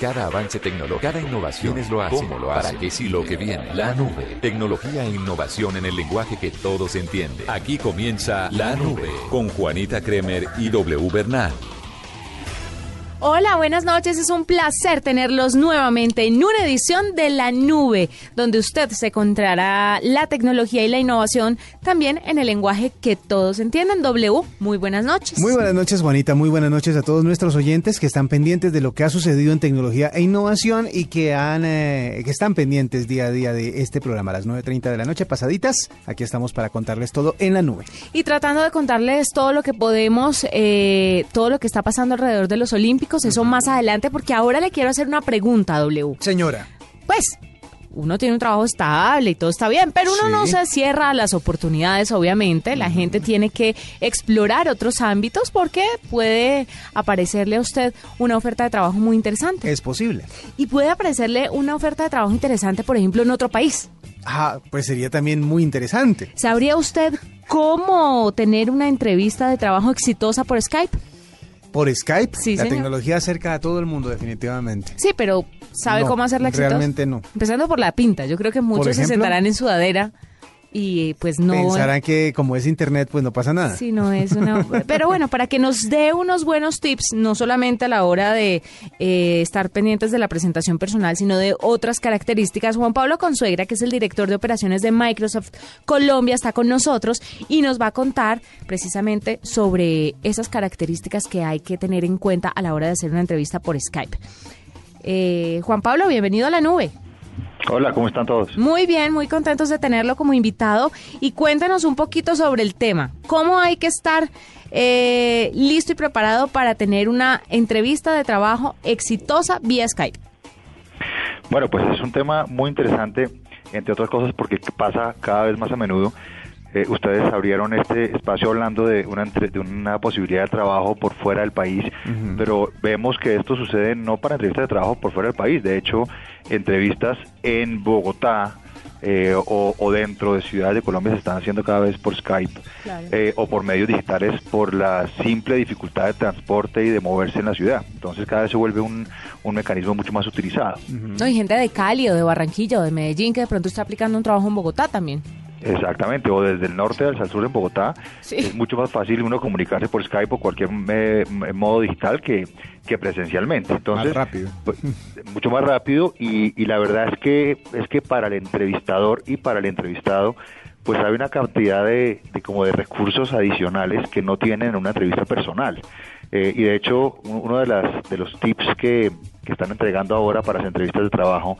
Cada avance tecnológico, cada innovación es lo hace. ¿Cómo lo hace? ¿Para qué sí lo que viene? La nube. Tecnología e innovación en el lenguaje que todos entienden. Aquí comienza La Nube con Juanita Kremer y W Bernal. Hola, buenas noches. Es un placer tenerlos nuevamente en una edición de La Nube, donde usted se encontrará la tecnología y la innovación también en el lenguaje que todos entienden. W, muy buenas noches. Muy buenas noches, Juanita. Muy buenas noches a todos nuestros oyentes que están pendientes de lo que ha sucedido en tecnología e innovación y que, han, eh, que están pendientes día a día de este programa a las 9.30 de la noche pasaditas. Aquí estamos para contarles todo en la nube. Y tratando de contarles todo lo que podemos, eh, todo lo que está pasando alrededor de los Olímpicos eso más adelante, porque ahora le quiero hacer una pregunta, W. Señora. Pues, uno tiene un trabajo estable y todo está bien, pero uno no se cierra a las oportunidades, obviamente. La gente tiene que explorar otros ámbitos porque puede aparecerle a usted una oferta de trabajo muy interesante. Es posible. Y puede aparecerle una oferta de trabajo interesante, por ejemplo, en otro país. Ah, pues sería también muy interesante. ¿Sabría usted cómo tener una entrevista de trabajo exitosa por Skype? Por Skype. Sí, la señor. tecnología acerca a todo el mundo, definitivamente. Sí, pero ¿sabe No, cómo hacerla exitosa? realmente no. Empezando por la pinta. Yo creo que muchos se sentarán en sudadera y pues no... Pensarán que como es internet, pues no pasa nada. Sí, no es una... Pero bueno, para que nos dé unos buenos tips, no solamente a la hora de eh, estar pendientes de la presentación personal, sino de otras características, Juan Pablo Consuegra, que es el director de operaciones de Microsoft Colombia, está con nosotros y nos va a contar precisamente sobre esas características que hay que tener en cuenta a la hora de hacer una entrevista por Skype. Eh, Juan Pablo, bienvenido a la nube. Hola, ¿cómo están todos? Muy bien, muy contentos de tenerlo como invitado y cuéntanos un poquito sobre el tema. ¿Cómo hay que estar eh, listo y preparado para tener una entrevista de trabajo exitosa vía Skype? Bueno, pues es un tema muy interesante, entre otras cosas porque pasa cada vez más a menudo. Eh, ustedes abrieron este espacio hablando de una, entre- de una posibilidad de trabajo por fuera del país, pero vemos que esto sucede no para entrevistas de trabajo por fuera del país, de hecho, entrevistas en Bogotá eh, o, o dentro de ciudades de Colombia se están haciendo cada vez por Skype Claro. eh, o por medios digitales por la simple dificultad de transporte y de moverse en la ciudad. Entonces cada vez se vuelve un, un mecanismo mucho más utilizado. No, hay gente de Cali o de Barranquilla o de Medellín que de pronto está aplicando un trabajo en Bogotá también. Exactamente, o desde el norte al sur en Bogotá, Sí. es mucho más fácil uno comunicarse por Skype o cualquier eh, m- modo digital que, que presencialmente. Entonces, Más rápido. pues, mucho más rápido y, y la verdad es que es que para el entrevistador y para el entrevistado pues hay una cantidad de, de como de recursos adicionales que no tienen en una entrevista personal. Eh, y de hecho, uno de, las, de los tips que, que están entregando ahora para las entrevistas de trabajo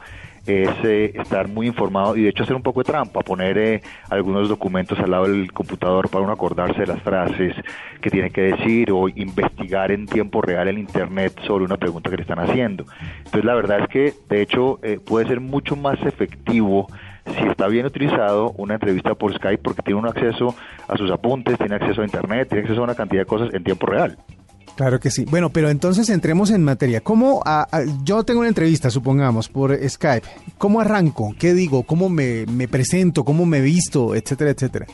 es eh, estar muy informado y de hecho hacer un poco de trampa, poner eh, algunos documentos al lado del computador para uno acordarse de las frases que tiene que decir o investigar en tiempo real en internet sobre una pregunta que le están haciendo. Entonces la verdad es que de hecho eh, puede ser mucho más efectivo si está bien utilizado una entrevista por Skype porque tiene un acceso a sus apuntes, tiene acceso a internet, tiene acceso a una cantidad de cosas en tiempo real. Claro que sí. Bueno, pero entonces entremos en materia. ¿Cómo a- a- yo tengo una entrevista, supongamos, por Skype? ¿Cómo arranco? ¿Qué digo? ¿Cómo me, presento? ¿Cómo me visto? Etcétera, etcétera.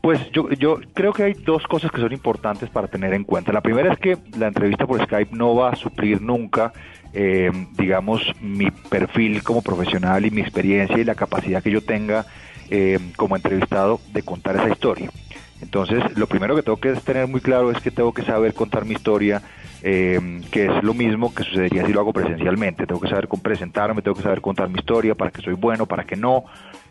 Pues yo, yo creo que hay dos cosas que son importantes para tener en cuenta. La primera es que la entrevista por Skype no va a suplir nunca, eh, digamos, mi perfil como profesional y mi experiencia y la capacidad que yo tenga eh, como entrevistado de contar esa historia. Entonces, lo primero que tengo que tener muy claro es que tengo que saber contar mi historia, eh, que es lo mismo que sucedería si lo hago presencialmente. Tengo que saber presentarme, tengo que saber contar mi historia, para que soy bueno, para que no,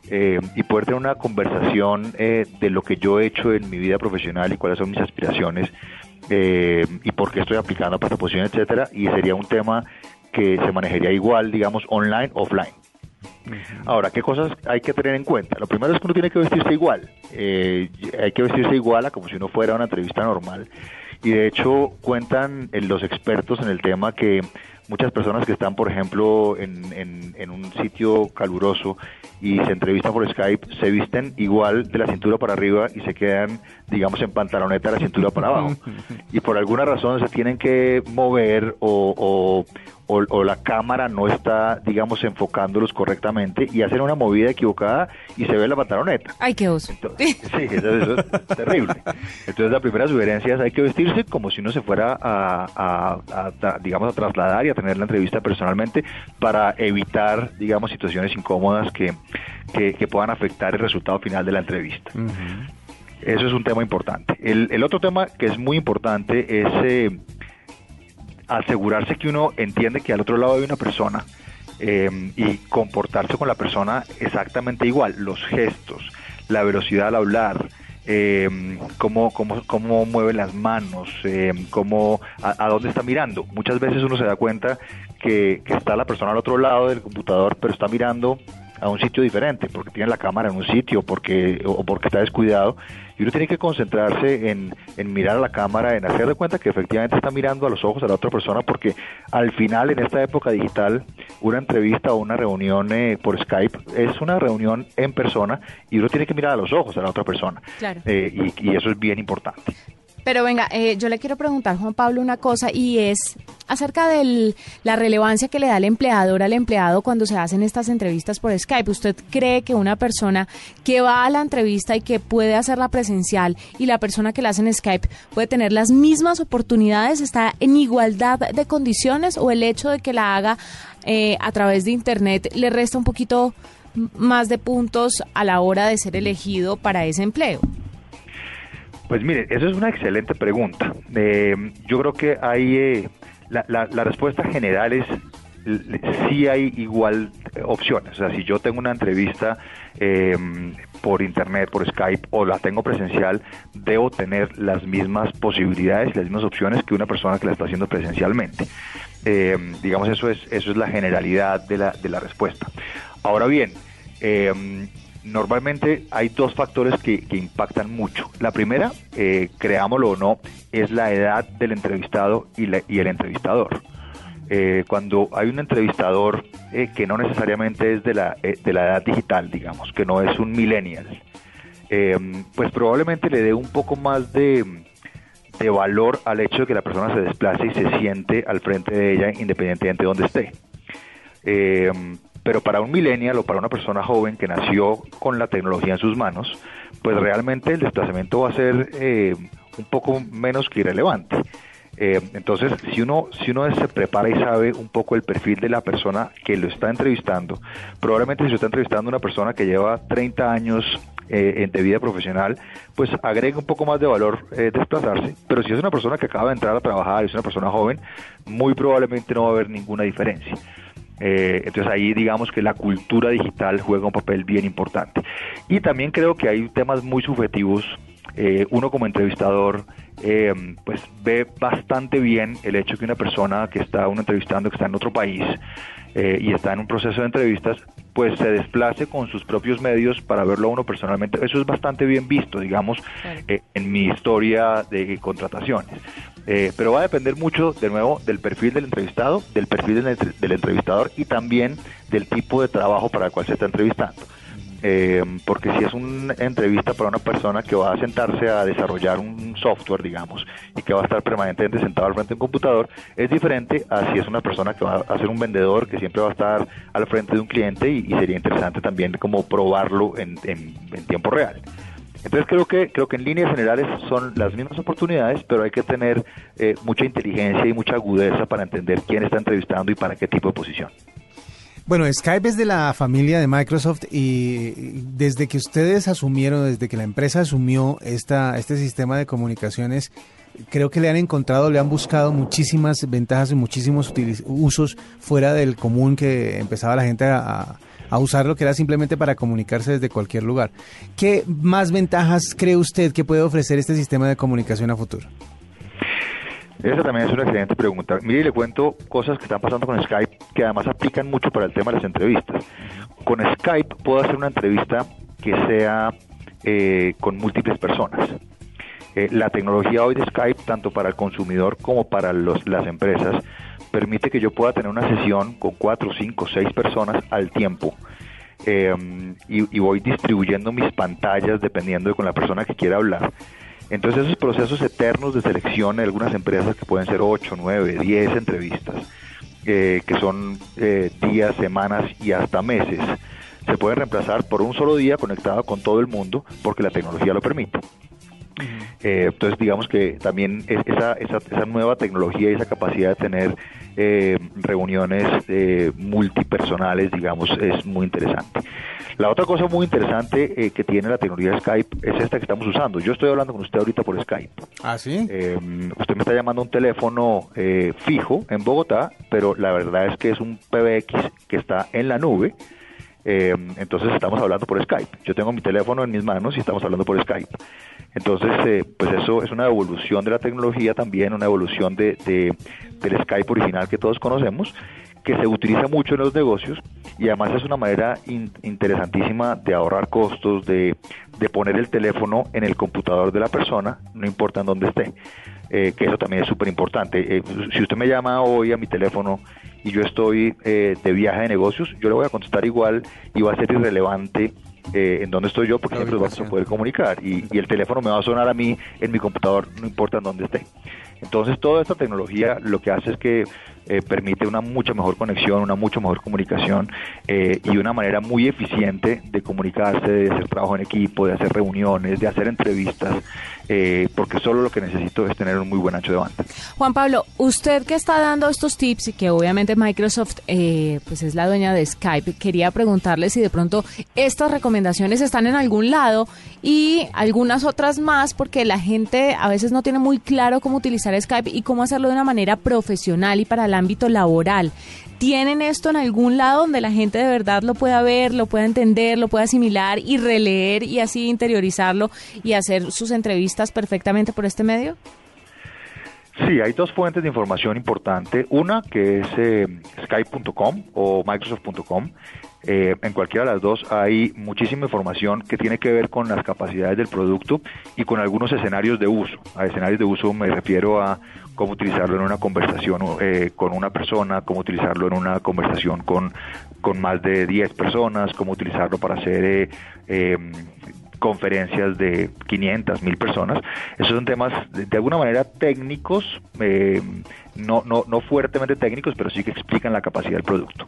eh, y poder tener una conversación eh, de lo que yo he hecho en mi vida profesional y cuáles son mis aspiraciones eh, y por qué estoy aplicando para esta posición, etcétera. Y sería un tema que se manejaría igual, digamos, online, offline. Ahora, ¿qué cosas hay que tener en cuenta? Lo primero es que uno tiene que vestirse igual. Eh, hay que vestirse igual a como si uno fuera a una entrevista normal. y de hecho cuentan eh, los expertos en el tema que muchas personas que están, por ejemplo, en, en, un sitio caluroso y se entrevistan por Skype, se visten igual de la cintura para arriba y se quedan, digamos, en pantaloneta de la cintura para abajo. Y por alguna razón se tienen que mover o, o, la cámara no está, digamos, enfocándolos correctamente y hacen una movida equivocada y se ve la pantaloneta. Ay, qué oso. sí, eso, es terrible. Entonces la primera sugerencia es hay que vestirse como si uno se fuera a, digamos, a trasladar y a tener la entrevista personalmente para evitar, digamos, situaciones incómodas que, que, puedan afectar el resultado final de la entrevista. Eso es un tema importante. El, el, otro tema que es muy importante es... Eh, asegurarse que uno entiende que al otro lado hay una persona eh, y comportarse con la persona exactamente igual, los gestos, la velocidad al hablar, eh, cómo, cómo, cómo mueve las manos, eh, cómo, a, dónde está mirando. Muchas veces uno se da cuenta que, que, está la persona al otro lado del computador, pero está mirando a un sitio diferente, porque tiene la cámara en un sitio porque, o porque está descuidado. Y uno tiene que concentrarse en, en mirar a la cámara, en hacer de cuenta que efectivamente está mirando a los ojos a la otra persona, porque al final, en esta época digital, una entrevista o una reunión eh, por Skype es una reunión en persona y uno tiene que mirar a los ojos a la otra persona. Eh, y, y eso es bien importante. Pero venga, eh, yo le quiero preguntar, Juan Pablo, una cosa y es acerca de la relevancia que le da el empleador al empleado cuando se hacen estas entrevistas por Skype. ¿Usted cree que una persona que va a la entrevista y que puede hacerla presencial y la persona que la hace en Skype puede tener las mismas oportunidades, está en igualdad de condiciones o el hecho de que la haga eh, a través de Internet le resta un poquito más de puntos a la hora de ser elegido para ese empleo? Pues mire, eso es una excelente pregunta. Eh, yo creo que hay, eh, la, la, respuesta general es sí hay igual opciones. O sea, si yo tengo una entrevista eh, por internet, por Skype o la tengo presencial, debo tener las mismas posibilidades y las mismas opciones que una persona que la está haciendo presencialmente. digamos, eso es, eso es la generalidad de la, de la respuesta. Ahora bien, Normalmente hay dos factores que, impactan mucho. La primera, eh, creámoslo o no, es la edad del entrevistado y, el entrevistador. Eh, cuando hay un entrevistador eh, que no necesariamente es de la, eh, de la edad digital, digamos, que no es un millennial, pues probablemente le dé un poco más de, de valor al hecho de que la persona se desplace y se siente al frente de ella independientemente de donde esté. Pero para un millennial o para una persona joven que nació con la tecnología en sus manos, pues realmente el desplazamiento va a ser eh, un poco menos que irrelevante. Eh, entonces, si uno, si uno se prepara y sabe un poco el perfil de la persona que lo está entrevistando, probablemente si lo está entrevistando una persona que lleva 30 años eh, de vida profesional, pues agrega un poco más de valor desplazarse. Pero si es una persona que acaba de entrar a trabajar, es una persona joven, muy probablemente no va a haber ninguna diferencia. Eh, entonces ahí digamos que la cultura digital juega un papel bien importante. Y también creo que hay temas muy subjetivos. Eh, uno como entrevistador eh, pues ve bastante bien el hecho que una persona que está uno entrevistando que está en otro país y está en un proceso de entrevistas pues se desplace con sus propios medios para verlo a uno personalmente. Eso es bastante bien visto, digamos, en mi historia de contrataciones. Eh, pero va a depender mucho, de nuevo, del perfil del entrevistado, del perfil del, entrevistador y también del tipo de trabajo para el cual se está entrevistando. Eh, porque si es una entrevista para una persona que va a sentarse a desarrollar un software, digamos, y que va a estar permanentemente sentado al frente de un computador, es diferente a si es una persona que va a ser un vendedor que siempre va a estar al frente de un cliente y, sería interesante también como probarlo en tiempo real. Entonces creo que creo que en líneas generales son las mismas oportunidades, pero hay que tener eh, mucha inteligencia y mucha agudeza para entender quién está entrevistando y para qué tipo de posición. Bueno, Skype es de la familia de Microsoft y desde que ustedes asumieron, desde que la empresa asumió esta, este sistema de comunicaciones, creo que le han encontrado, le han buscado muchísimas ventajas y muchísimos usos fuera del común que empezaba la gente a, a usar lo que era simplemente para comunicarse desde cualquier lugar. ¿Qué más ventajas cree usted que puede ofrecer este sistema de comunicación a futuro? Esa también es una excelente pregunta. Mire, le cuento cosas que están pasando con Skype que además aplican mucho para el tema de las entrevistas. Con Skype puedo hacer una entrevista que sea eh, con múltiples personas. Eh, la tecnología hoy de Skype, tanto para el consumidor como para los, las empresas, permite que yo pueda tener una sesión con cuatro, cinco, seis personas al tiempo. Eh, y, voy distribuyendo mis pantallas dependiendo de con la persona que quiera hablar. Entonces esos procesos eternos de selección en algunas empresas que pueden ser 8, 9, 10 entrevistas, eh, que son eh, días, semanas y hasta meses, se pueden reemplazar por un solo día conectado con todo el mundo porque la tecnología lo permite. Eh, entonces digamos que también esa, esa, esa, nueva tecnología y esa capacidad de tener eh, reuniones eh, multipersonales, digamos, es muy interesante. La otra cosa muy interesante eh, que tiene la tecnología Skype es esta que estamos usando. Yo estoy hablando con usted ahorita por Skype. ¿Ah, sí? Eh, usted me está llamando a un teléfono eh, fijo en Bogotá, pero la verdad es que es un PBX que está en la nube. Eh, entonces estamos hablando por Skype. Yo tengo mi teléfono en mis manos y estamos hablando por Skype. Entonces, eh, pues eso es una evolución de la tecnología también, una evolución de, de, del Skype original que todos conocemos, que se utiliza mucho en los negocios y además es una manera in, interesantísima de ahorrar costos, de, de, poner el teléfono en el computador de la persona, no importa en dónde esté. Eh, que eso también es súper importante. Eh, si usted me llama hoy a mi teléfono y yo estoy eh, de viaje de negocios, yo le voy a contestar igual y va a ser irrelevante eh, en dónde estoy yo porque siempre vamos a poder comunicar y, y, el teléfono me va a sonar a mí en mi computador, no importa en dónde esté. Entonces toda esta tecnología lo que hace es que eh, permite una mucha mejor conexión, una mucha mejor comunicación eh, y una manera muy eficiente de comunicarse, de hacer trabajo en equipo, de hacer reuniones, de hacer entrevistas, eh, porque solo lo que necesito es tener un muy buen ancho de banda. Juan Pablo, usted que está dando estos tips y que obviamente Microsoft eh, pues es la dueña de Skype, quería preguntarle si de pronto estas recomendaciones están en algún lado y algunas otras más, porque la gente a veces no tiene muy claro cómo utilizar Skype y cómo hacerlo de una manera profesional y para el ámbito laboral. ¿Tienen esto en algún lado donde la gente de verdad lo pueda ver, lo pueda entender, lo pueda asimilar y releer y así interiorizarlo y hacer sus entrevistas perfectamente por este medio? Sí, hay dos fuentes de información importante. Una que es eh, skype.com o microsoft.com. Eh, en cualquiera de las dos hay muchísima información que tiene que ver con las capacidades del producto y con algunos escenarios de uso. A escenarios de uso me refiero a cómo utilizarlo en una conversación eh, con una persona, cómo utilizarlo en una conversación con, con más de 10 personas, cómo utilizarlo para hacer eh, eh, conferencias de 500, 1000 personas. Esos son temas de, de alguna manera técnicos, eh, no, no, no fuertemente técnicos, pero sí que explican la capacidad del producto.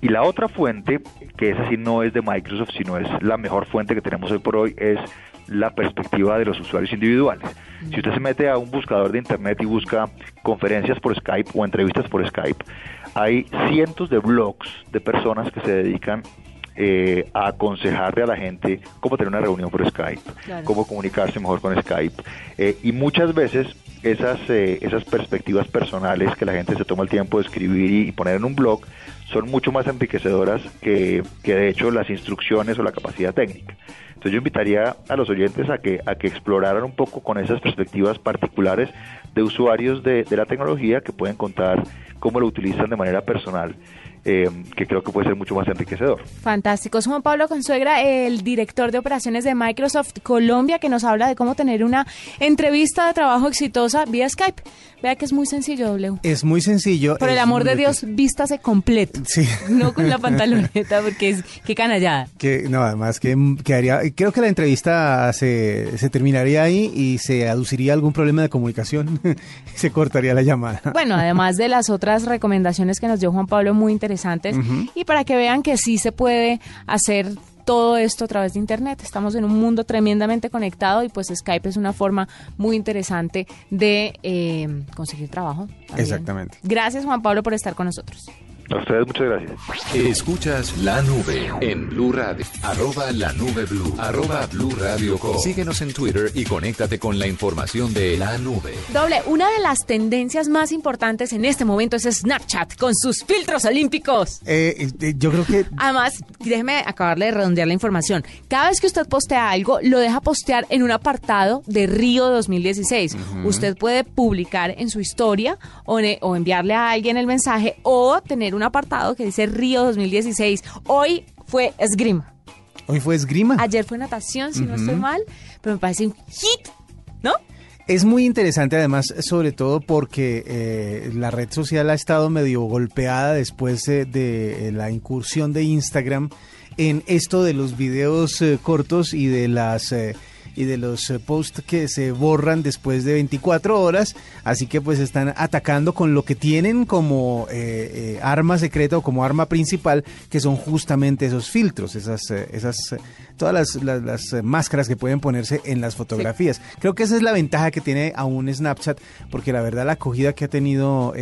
Y la otra fuente, que esa sí no es de Microsoft, sino es la mejor fuente que tenemos hoy por hoy, es la perspectiva de los usuarios individuales. Si usted se mete a un buscador de internet y busca conferencias por Skype o entrevistas por Skype, hay cientos de blogs de personas que se dedican eh, a aconsejarle a la gente cómo tener una reunión por Skype, claro. cómo comunicarse mejor con Skype. Eh, y muchas veces esas, eh, esas perspectivas personales que la gente se toma el tiempo de escribir y, y poner en un blog son mucho más enriquecedoras que, que de hecho las instrucciones o la capacidad técnica. Entonces yo invitaría a los oyentes a que, a que exploraran un poco con esas perspectivas particulares de usuarios de, de la tecnología que pueden contar cómo lo utilizan de manera personal. Eh, que creo que puede ser mucho más enriquecedor. Fantástico. Juan Pablo Consuegra, el director de operaciones de Microsoft Colombia, que nos habla de cómo tener una entrevista de trabajo exitosa vía Skype. Vea que es muy sencillo, W. Es muy sencillo. Por el amor de Dios, vístase completo. Sí. No con la pantaloneta, porque es que canallada. Que, no, además que quedaría, creo que la entrevista se, se terminaría ahí y se aduciría algún problema de comunicación. se cortaría la llamada. Bueno, además de las otras recomendaciones que nos dio Juan Pablo, muy interesantes. Uh -huh. Y para que vean que sí se puede hacer todo esto a través de Internet. Estamos en un mundo tremendamente conectado y pues Skype es una forma muy interesante de eh, conseguir trabajo. También. Exactamente. Gracias Juan Pablo por estar con nosotros. A ustedes muchas gracias. Escuchas la nube en Blue Radio. Arroba la nube Blue. Arroba Blue Radio Co. Síguenos en Twitter y conéctate con la información de la nube. Doble, una de las tendencias más importantes en este momento es Snapchat con sus filtros olímpicos. Eh, eh, yo creo que. Además, déjeme acabarle de redondear la información. Cada vez que usted postea algo, lo deja postear en un apartado de Río 2016. Uh -huh. Usted puede publicar en su historia o, o enviarle a alguien el mensaje o tener un apartado que dice Río 2016. Hoy fue esgrima. Hoy fue esgrima. Ayer fue natación, si uh -huh. no estoy mal, pero me parece un hit, ¿no? Es muy interesante además, sobre todo porque eh, la red social ha estado medio golpeada después eh, de la incursión de Instagram en esto de los videos eh, cortos y de las y de los eh, posts que se borran después de 24 horas, así que pues están atacando con lo que tienen como eh, eh, arma secreta o como arma principal, que son justamente esos filtros, esas, esas todas las, las, máscaras que pueden ponerse en las fotografías. Creo que esa es la ventaja que tiene aún Snapchat, porque la verdad la acogida que ha tenido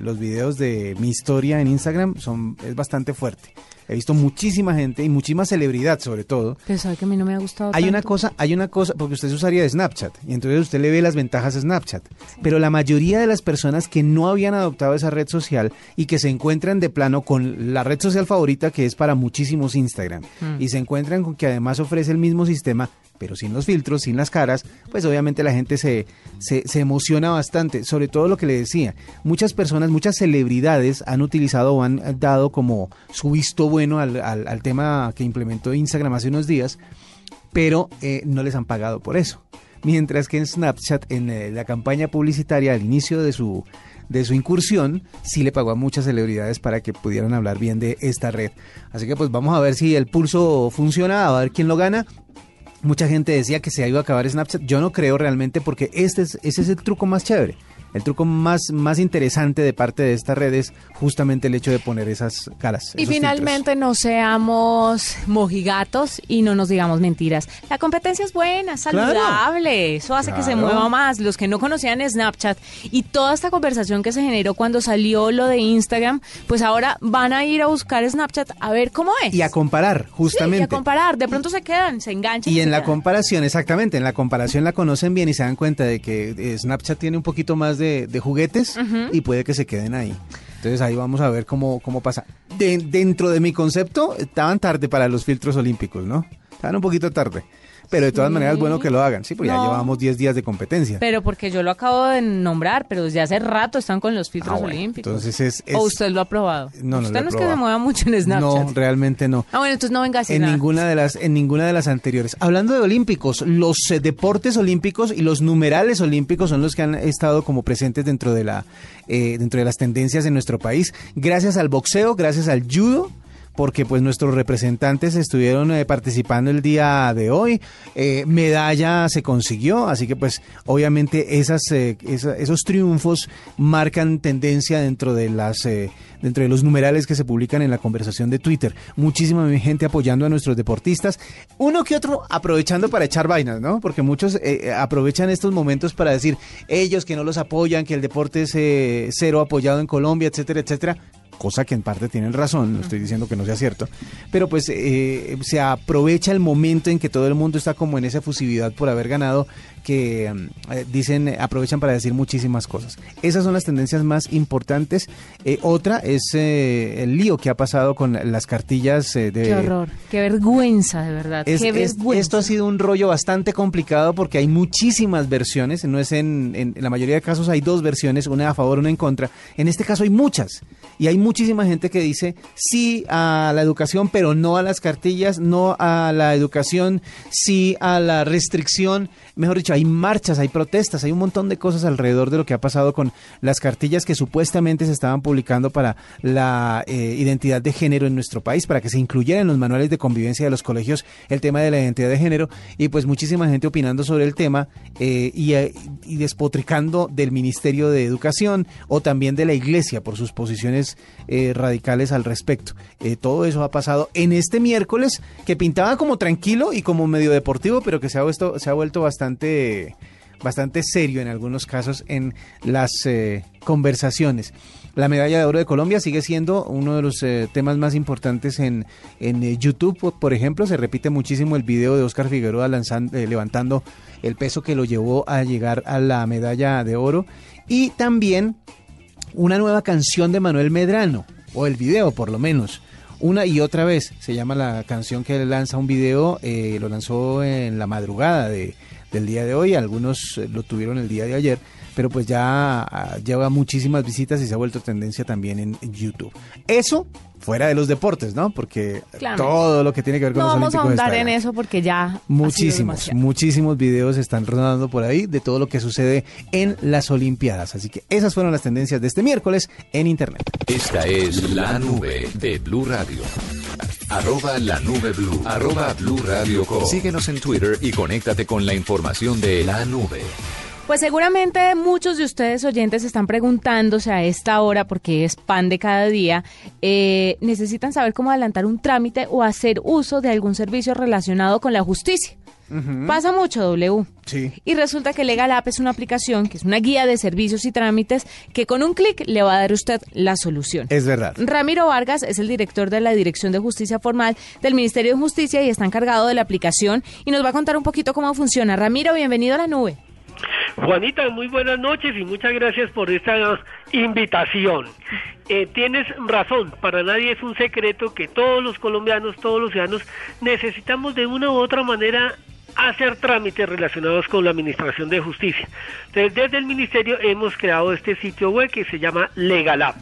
los videos de mi historia en Instagram son, es bastante fuerte. He visto muchísima gente y muchísima celebridad, sobre todo. Pero sabe que a mí no me ha gustado. Hay una cosa, hay una cosa, porque usted se usaría de Snapchat y entonces usted le ve las ventajas a Snapchat. Pero la mayoría de las personas que no habían adoptado esa red social y que se encuentran de plano con la red social favorita que es para muchísimos Instagram mm. y se encuentran con que además ofrece el mismo sistema, pero sin los filtros, sin las caras, pues obviamente la gente se, se, emociona bastante. Sobre todo lo que le decía, muchas personas, muchas celebridades han utilizado o han dado como su visto bueno al, al, tema que implementó Instagram hace unos días, pero eh, no les han pagado por eso. Mientras que en Snapchat, en eh, la campaña publicitaria al inicio de su de su incursión, sí le pagó a muchas celebridades para que pudieran hablar bien de esta red. Así que pues vamos a ver si el pulso funciona, a ver quién lo gana. Mucha gente decía que se iba a acabar Snapchat. Yo no creo realmente porque este es, ese es el truco más chévere el truco más, más interesante de parte de esta red es justamente el hecho de poner esas caras. Y finalmente no seamos mojigatos y no nos digamos mentiras. La competencia es buena, saludable, eso hace que se mueva más. Los que no conocían Snapchat y toda esta conversación que se generó cuando salió lo de Instagram, pues ahora van a ir a buscar Snapchat a ver cómo es. Y a comparar, justamente. y a comparar, de pronto se quedan, se enganchan. Y, en la comparación, exactamente, en la comparación la conocen bien y se dan cuenta de que eh, Snapchat tiene un poquito más de de, juguetes y puede que se queden ahí. Entonces ahí vamos a ver cómo, cómo pasa. dentro de mi concepto, estaban tarde para los filtros olímpicos, ¿no? Estaban un poquito tarde. Pero de todas maneras, bueno que lo hagan. Sí, pues ya llevamos 10 días de competencia. Pero porque yo lo acabo de nombrar, pero desde hace rato están con los filtros ah, olímpicos. Entonces es, ¿O usted lo ha probado? No, no Usted no es que se mueva mucho en Snapchat. No, realmente no. Ah, bueno, entonces no venga en ninguna de las En ninguna de las anteriores. Hablando de olímpicos, los eh, deportes olímpicos y los numerales olímpicos son los que han estado como presentes dentro de, la, eh, dentro de las tendencias en nuestro país. Gracias al boxeo, gracias al judo porque pues nuestros representantes estuvieron eh, participando el día de hoy. Eh, medalla se consiguió, así que pues obviamente esas, eh, esos triunfos marcan tendencia dentro de las dentro de los numerales que se publican en la conversación de Twitter. Muchísima gente apoyando a nuestros deportistas. Uno que otro aprovechando para echar vainas, ¿no? Porque muchos aprovechan estos momentos para decir ellos que no los apoyan, que el deporte es cero apoyado en Colombia, etcétera, etcétera cosa que en parte tienen razón, no estoy diciendo que no sea cierto, pero pues eh, se aprovecha el momento en que todo el mundo está como en esa efusividad por haber ganado que mm, eh, dicen, eh, aprovechan para decir muchísimas cosas. Esas son las tendencias más importantes. Eh, otra es el lío que ha pasado con las cartillas de... Qué horror, qué vergüenza, de verdad. qué vergüenza. esto ha sido un rollo bastante complicado porque hay muchísimas versiones, no es en, en, la mayoría de casos hay dos versiones, una a favor, una en contra. En este caso hay muchas y hay muchísima gente que dice sí a la educación, pero no a las cartillas, no a la educación, sí a la restricción, mejor dicho, hay marchas, hay protestas, hay un montón de cosas alrededor de lo que ha pasado con las cartillas que supuestamente se estaban publicando para la eh, identidad de género en nuestro país, para que se incluyera en los manuales de convivencia de los colegios el tema de la identidad de género y pues muchísima gente opinando sobre el tema eh, eh, y, despotricando del Ministerio de Educación o también de la Iglesia por sus posiciones radicales al respecto. todo eso ha pasado en este miércoles que pintaba como tranquilo y como medio deportivo, pero que se ha, se ha vuelto bastante bastante, serio en algunos casos en las eh, conversaciones. La medalla de oro de Colombia sigue siendo uno de los eh, temas más importantes en, en eh, YouTube, por ejemplo. Se repite muchísimo el video de Oscar Figueroa lanzando, levantando el peso que lo llevó a llegar a la medalla de oro. Y también una nueva canción de Manuel Medrano, o el video por lo menos una y otra vez. Se llama la canción que lanza un video, lo lanzó en la madrugada de, del día de hoy, algunos eh, lo tuvieron el día de ayer, pero pues ya ah, lleva muchísimas visitas y se ha vuelto tendencia también en YouTube. Eso fuera de los deportes, ¿no? Porque todo lo que tiene que ver con no los vamos Olímpicos. a ahondar en eso porque ya. Muchísimos, muchísimos videos están rodando por ahí de todo lo que sucede en las Olimpiadas. Así que esas fueron las tendencias de este miércoles en Internet. Esta es la nube de Blue Radio. Arroba la nube blue. Arroba blue radio com. Síguenos en Twitter y conéctate con la información de la nube. Pues seguramente muchos de ustedes oyentes están preguntándose a esta hora, porque es pan de cada día, eh, necesitan saber cómo adelantar un trámite o hacer uso de algún servicio relacionado con la justicia. Pasa mucho, W. Sí. Y resulta que Legal App es una aplicación que es una guía de servicios y trámites que con un clic le va a dar a usted la solución. Es verdad. Ramiro Vargas es el director de la Dirección de Justicia Formal del Ministerio de Justicia y está encargado de la aplicación y nos va a contar un poquito cómo funciona. Ramiro, bienvenido a la nube. Juanita, muy buenas noches y muchas gracias por esta invitación. Eh, tienes razón, para nadie es un secreto que todos los colombianos, todos los ciudadanos necesitamos de una u otra manera hacer trámites relacionados con la Administración de Justicia. Entonces, desde el Ministerio hemos creado este sitio web que se llama Legalab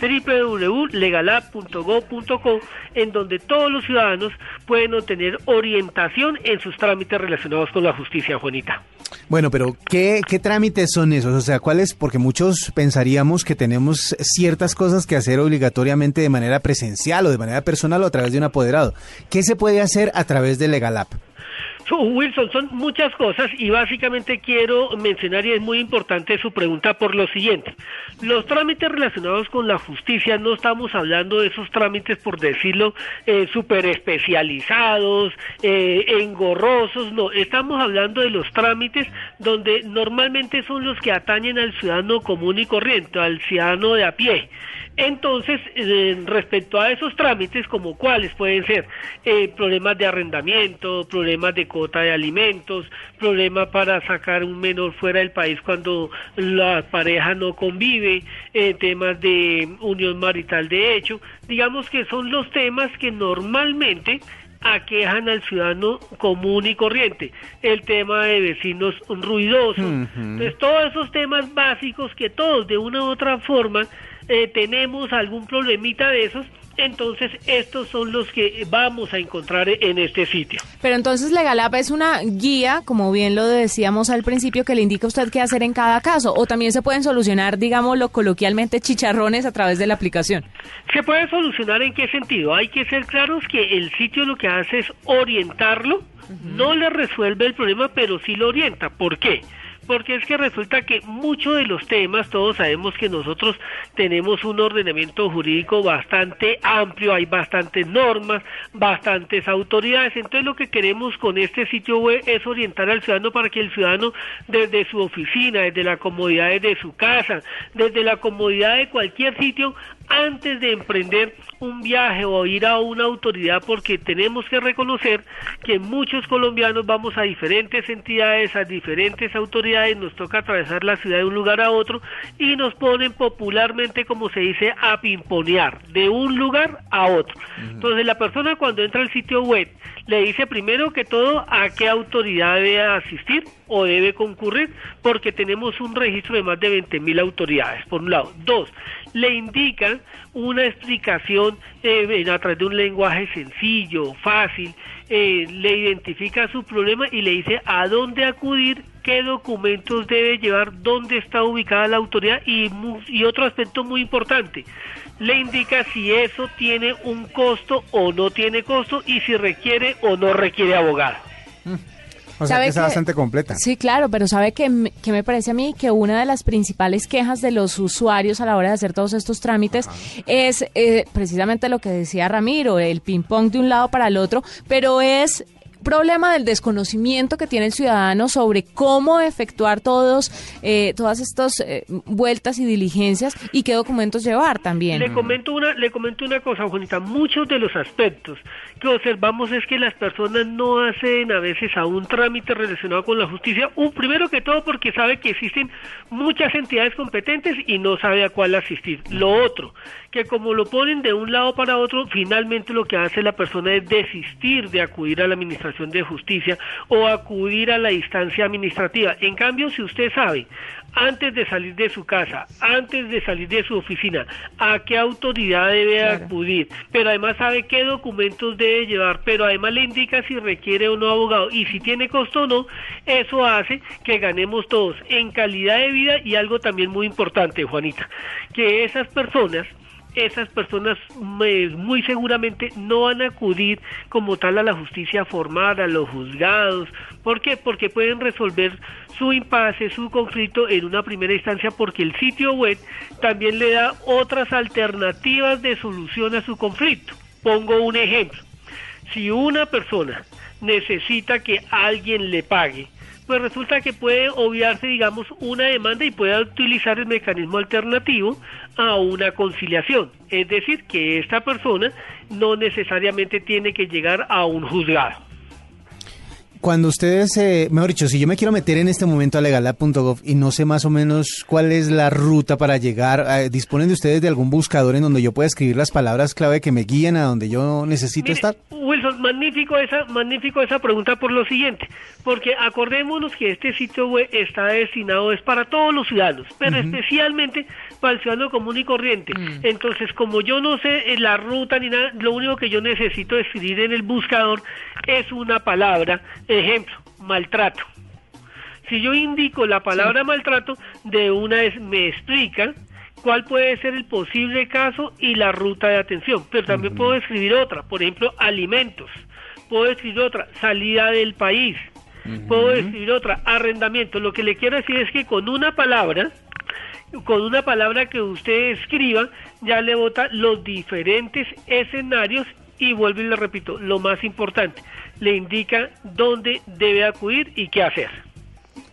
www.legalab.gov.co en donde todos los ciudadanos pueden obtener orientación en sus trámites relacionados con la justicia, Juanita. Bueno, pero ¿qué, ¿qué trámites son esos? O sea, ¿cuáles? Porque muchos pensaríamos que tenemos ciertas cosas que hacer obligatoriamente de manera presencial o de manera personal o a través de un apoderado. ¿Qué se puede hacer a través de Legal App? So, Wilson, son muchas cosas y básicamente quiero mencionar y es muy importante su pregunta por lo siguiente. Los trámites relacionados con la justicia no estamos hablando de esos trámites, por decirlo, eh, súper especializados, eh, engorrosos, no, estamos hablando de los trámites donde normalmente son los que atañen al ciudadano común y corriente, al ciudadano de a pie. Entonces, eh, respecto a esos trámites, como cuáles pueden ser eh, problemas de arrendamiento, problemas de cota de alimentos, problemas para sacar un menor fuera del país cuando la pareja no convive, eh, temas de unión marital de hecho, digamos que son los temas que normalmente aquejan al ciudadano común y corriente. El tema de vecinos ruidosos. Entonces, todos esos temas básicos que todos de una u otra forma eh, tenemos algún problemita de esos, entonces estos son los que vamos a encontrar en este sitio. Pero entonces Legal App es una guía, como bien lo decíamos al principio, que le indica a usted qué hacer en cada caso. O también se pueden solucionar, digámoslo coloquialmente, chicharrones a través de la aplicación. ¿Se puede solucionar en qué sentido? Hay que ser claros que el sitio lo que hace es orientarlo, no le resuelve el problema, pero sí lo orienta. ¿Por qué? Porque es que resulta que muchos de los temas, todos sabemos que nosotros tenemos un ordenamiento jurídico bastante amplio, hay bastantes normas, bastantes autoridades, entonces lo que queremos con este sitio web es orientar al ciudadano para que el ciudadano desde su oficina, desde la comodidad de su casa, desde la comodidad de cualquier sitio, antes de emprender un viaje o ir a una autoridad porque tenemos que reconocer que muchos colombianos vamos a diferentes entidades, a diferentes autoridades, nos toca atravesar la ciudad de un lugar a otro y nos ponen popularmente, como se dice, a pimponear de un lugar a otro. Entonces la persona cuando entra al sitio web le dice primero que todo a qué autoridad debe asistir o debe concurrir porque tenemos un registro de más de 20 mil autoridades, por un lado. Dos, le indican una explicación eh, a través de un lenguaje sencillo, fácil, eh, le identifica su problema y le dice a dónde acudir, qué documentos debe llevar, dónde está ubicada la autoridad y, y otro aspecto muy importante, le indica si eso tiene un costo o no tiene costo y si requiere o no requiere abogado. O sea, que es bastante completa. Sí, claro, pero ¿sabe que, que me parece a mí que una de las principales quejas de los usuarios a la hora de hacer todos estos trámites es eh, precisamente lo que decía Ramiro, el ping-pong de un lado para el otro, pero es problema del desconocimiento que tiene el ciudadano sobre cómo efectuar todos eh, todas estas eh, vueltas y diligencias y qué documentos llevar también. Le comento una le comento una cosa, Juanita, muchos de los aspectos que observamos es que las personas no hacen a veces a un trámite relacionado con la justicia, un primero que todo porque sabe que existen muchas entidades competentes y no sabe a cuál asistir. Lo otro, que como lo ponen de un lado para otro, finalmente lo que hace la persona es desistir de acudir a la administración de justicia o acudir a la instancia administrativa. En cambio, si usted sabe antes de salir de su casa, antes de salir de su oficina, a qué autoridad debe acudir, pero además sabe qué documentos debe llevar, pero además le indica si requiere o no abogado y si tiene costo o no, eso hace que ganemos todos en calidad de vida y algo también muy importante, Juanita, que esas personas esas personas muy seguramente no van a acudir como tal a la justicia formal, a los juzgados. ¿Por qué? Porque pueden resolver su impasse, su conflicto en una primera instancia porque el sitio web también le da otras alternativas de solución a su conflicto. Pongo un ejemplo. Si una persona necesita que alguien le pague, pues resulta que puede obviarse, digamos, una demanda y puede utilizar el mecanismo alternativo a una conciliación. Es decir, que esta persona no necesariamente tiene que llegar a un juzgado. Cuando ustedes, eh, mejor dicho, si yo me quiero meter en este momento a legalab.gov y no sé más o menos cuál es la ruta para llegar, eh, ¿disponen de ustedes de algún buscador en donde yo pueda escribir las palabras clave que me guíen a donde yo necesito estar? Wilson, magnífico esa, magnífico esa pregunta por lo siguiente, porque acordémonos que este sitio web está destinado es para todos los ciudadanos, pero especialmente para el ciudadano común y corriente. Mm. Entonces, como yo no sé eh, la ruta ni nada, lo único que yo necesito escribir en el buscador es una palabra, ejemplo, maltrato. Si yo indico la palabra maltrato, de una vez me explica cuál puede ser el posible caso y la ruta de atención. Pero también puedo escribir otra, por ejemplo, alimentos. Puedo escribir otra, salida del país. Puedo escribir otra, arrendamiento. Lo que le quiero decir es que con una palabra, con una palabra que usted escriba, ya le bota los diferentes escenarios y vuelvo y le repito, lo más importante, le indica dónde debe acudir y qué hacer.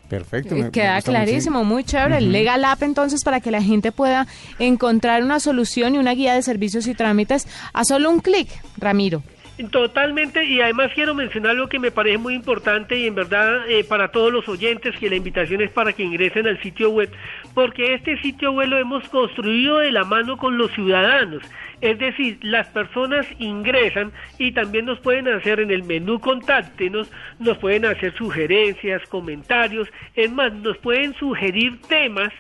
Perfecto. Queda clarísimo, muy chévere. El Legal App entonces para que la gente pueda encontrar una solución y una guía de servicios y trámites a solo un clic, Ramiro. Totalmente, y además quiero mencionar lo que me parece muy importante y en verdad eh, para todos los oyentes que la invitación es para que ingresen al sitio web, porque este sitio web lo hemos construido de la mano con los ciudadanos. Es decir, las personas ingresan y también nos pueden hacer en el menú contáctenos, nos pueden hacer sugerencias, comentarios, es más, nos pueden sugerir temas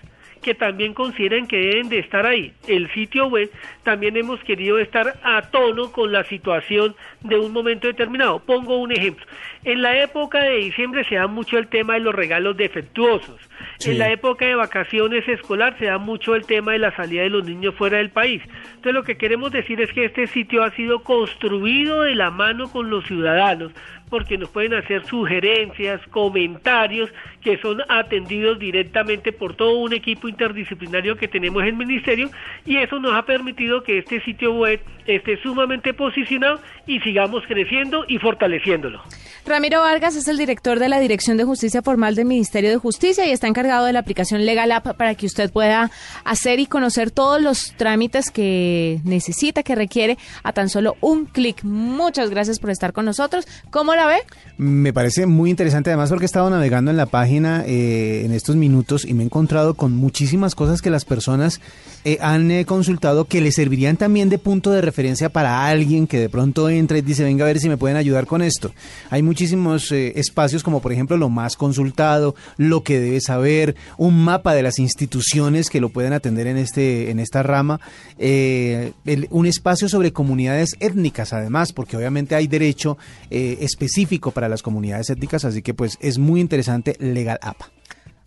que también consideren que deben de estar ahí. El sitio web también hemos querido estar a tono con la situación de un momento determinado. Pongo un ejemplo. En la época de diciembre se da mucho el tema de los regalos defectuosos. En la época de vacaciones escolar se da mucho el tema de la salida de los niños fuera del país. Entonces lo que queremos decir es que este sitio ha sido construido de la mano con los ciudadanos porque nos pueden hacer sugerencias, comentarios que son atendidos directamente por todo un equipo interdisciplinario que tenemos en el ministerio y eso nos ha permitido que este sitio web esté sumamente posicionado y sigamos creciendo y fortaleciéndolo. Ramiro Vargas es el director de la Dirección de Justicia Formal del Ministerio de Justicia y está encargado de la aplicación Legal App para que usted pueda hacer y conocer todos los trámites que necesita, que requiere a tan solo un clic. Muchas gracias por estar con nosotros. ¿Cómo la ve? Me parece muy interesante además porque he estado navegando en la página eh, en estos minutos y me he encontrado con muchísimas cosas que las personas eh, han eh, consultado que le servirían también de punto de referencia para alguien que de pronto entra y dice, venga a ver si me pueden ayudar con esto. Hay muchísimos espacios como por ejemplo lo más consultado, lo que debe saber, un mapa de las instituciones que lo pueden atender en, este, en esta rama, un espacio sobre comunidades étnicas además, porque obviamente hay derecho específico para las comunidades étnicas, así que pues es muy interesante Legal App.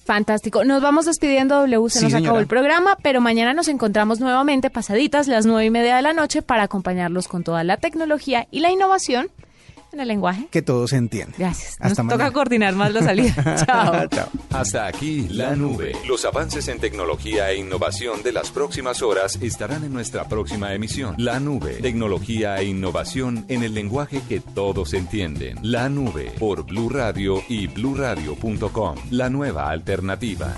Fantástico. Nos vamos despidiendo, W. Se nos acabó el programa, pero mañana nos encontramos nuevamente pasaditas las nueve y media de la noche para acompañarlos con toda la tecnología y la innovación en el lenguaje. Que todos entienden. Gracias. Hasta Nos toca coordinar más la salida. Chao. Chao. Hasta aquí la nube. Los avances en tecnología e innovación de las próximas horas estarán en nuestra próxima emisión. La nube. Tecnología e innovación en el lenguaje que todos entienden. La nube por Blue Radio y bluradio.com. La nueva alternativa.